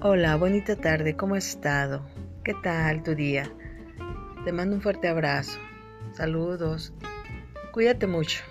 Hola, bonita tarde, ¿cómo has estado? ¿Qué tal tu día? Te mando un fuerte abrazo. Saludos. Cuídate mucho.